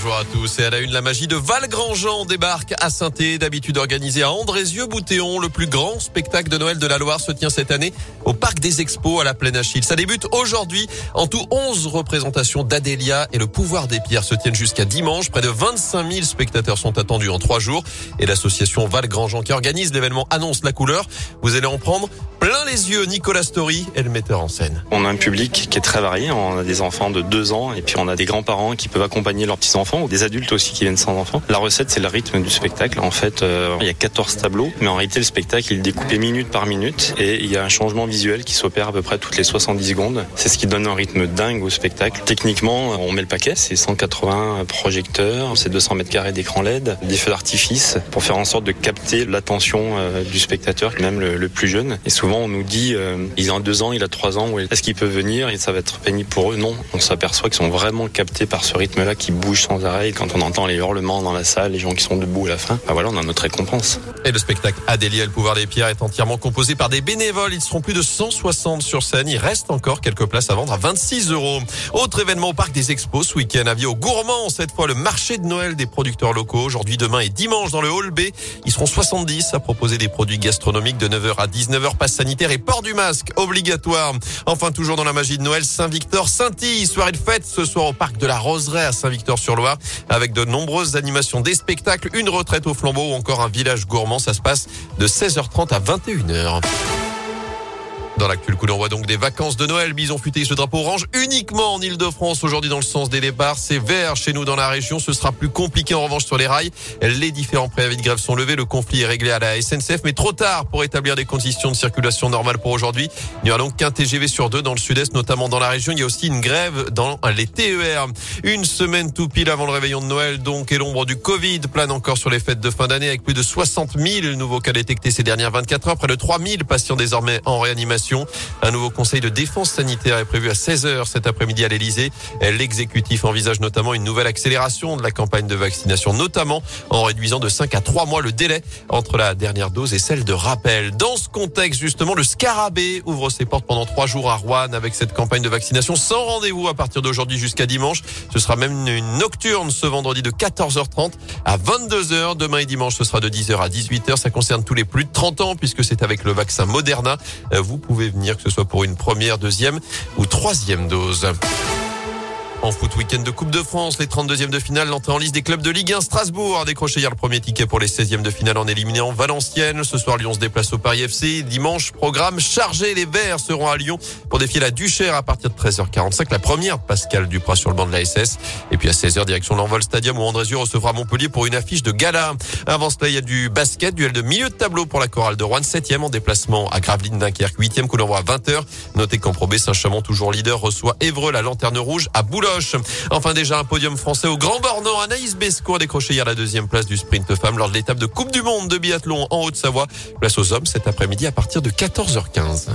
bonjour à tous. Et à la une, la magie de Valgrandjean débarque à saint d'habitude organisé à Andrézieux-Boutéon. Le plus grand spectacle de Noël de la Loire se tient cette année au Parc des Expos à la Plaine Achille. Ça débute aujourd'hui. En tout, 11 représentations d'Adélia et le pouvoir des pierres se tiennent jusqu'à dimanche. Près de 25 000 spectateurs sont attendus en trois jours. Et l'association Valgrandjean qui organise l'événement annonce la couleur. Vous allez en prendre plein les yeux. Nicolas Story est le metteur en scène. On a un public qui est très varié. On a des enfants de 2 ans et puis on a des grands-parents qui peuvent accompagner leurs petits-enfants ou des adultes aussi qui viennent sans enfants. La recette, c'est le rythme du spectacle. En fait, euh, il y a 14 tableaux, mais en réalité, le spectacle, il est découpé minute par minute et il y a un changement visuel qui s'opère à peu près toutes les 70 secondes. C'est ce qui donne un rythme dingue au spectacle. Techniquement, on met le paquet, c'est 180 projecteurs, c'est 200 mètres carrés d'écran LED, des feux d'artifice pour faire en sorte de capter l'attention euh, du spectateur, même le, plus jeune. Et souvent, on nous dit, euh, il a deux ans, il a trois ans, est-ce qu'il peut venir? Et ça va être pénible pour eux? Non, on s'aperçoit qu'ils sont vraiment captés par ce rythme-là qui bouge sans arrêt. quand on entend les hurlements dans la salle, les gens qui sont debout à la fin, bah voilà, on a notre récompense. Et le spectacle Adélia, le pouvoir des pierres, est entièrement composé par des bénévoles. Ils seront plus de 160 sur scène. Il reste encore quelques places à vendre à 26 euros. Autre événement au parc des expos ce week-end. Avis aux gourmands. Cette fois, le marché de Noël des producteurs locaux. Aujourd'hui, demain et dimanche dans le hall B. Ils seront 70 à proposer des produits gastronomiques de 9h à 19h. Passe sanitaire et port du masque obligatoire. Enfin, toujours dans la magie de Noël, Saint-Victor, Saint-Yves. Soirée de fête ce soir au parc de la Roseraie à Saint-Victor-sur-Loire avec de nombreuses animations, des spectacles, une retraite au flambeau ou encore un village gourmand. Ça se passe de 16h30 à 21h. Dans l'actuel coup d'envoi donc des vacances de Noël, Bison futé ce drapeau orange uniquement en Ile-de-France. Aujourd'hui dans le sens des départs, c'est vert chez nous dans la région. Ce sera plus compliqué en revanche sur les rails. Les différents préavis de grève sont levés. Le conflit est réglé à la SNCF, mais trop tard pour établir des conditions de circulation normales pour aujourd'hui. Il n'y aura donc qu'un TGV sur deux dans le sud-est, notamment dans la région. Il y a aussi une grève dans les TER. Une semaine tout pile avant le réveillon de Noël donc et l'ombre du Covid plane encore sur les fêtes de fin d'année avec plus de 60 000 nouveaux cas détectés ces dernières 24 heures. Près de 3 000 patients désormais en réanimation. Un nouveau conseil de défense sanitaire est prévu à 16h cet après-midi à l'Elysée. L'exécutif envisage notamment une nouvelle accélération de la campagne de vaccination, notamment en réduisant de 5 à 3 mois le délai entre la dernière dose et celle de rappel. Dans ce contexte, justement, le Scarabée ouvre ses portes pendant trois jours à Rouen avec cette campagne de vaccination sans rendez-vous à partir d'aujourd'hui jusqu'à dimanche. Ce sera même une nocturne ce vendredi de 14h30 à 22h. Demain et dimanche, ce sera de 10h à 18h. Ça concerne tous les plus de 30 ans puisque c'est avec le vaccin Moderna. Vous pouvez venir, que ce soit pour une première, deuxième ou troisième dose. En foot week-end de Coupe de France, les 32e de finale, l'entrée en liste des clubs de Ligue 1 Strasbourg a décroché hier le premier ticket pour les 16e de finale en éliminant Valenciennes. Ce soir, Lyon se déplace au Paris FC. Dimanche, programme chargé. Les Verts seront à Lyon pour défier la Duchère à partir de 13h45. La première, Pascal Duprat sur le banc de la SS. Et puis à 16h, direction l'Envol Stadium où Andrézieux recevra Montpellier pour une affiche de gala. Avant cela, il y a du basket, duel de milieu de tableau pour la chorale de Rouen, 7e en déplacement à Gravelines Dunkerque, 8e coup d'envoi à 20h. Notez qu'en Pro Saint-Chamond, toujours leader, reçoit Évreux, la lanterne rouge à Boulogne. Enfin déjà un podium français au Grand Bornand. Anaïs Besco a décroché hier la deuxième place du sprint femme lors de l'étape de Coupe du Monde de biathlon en Haute-Savoie. Place aux hommes cet après-midi à partir de 14h15.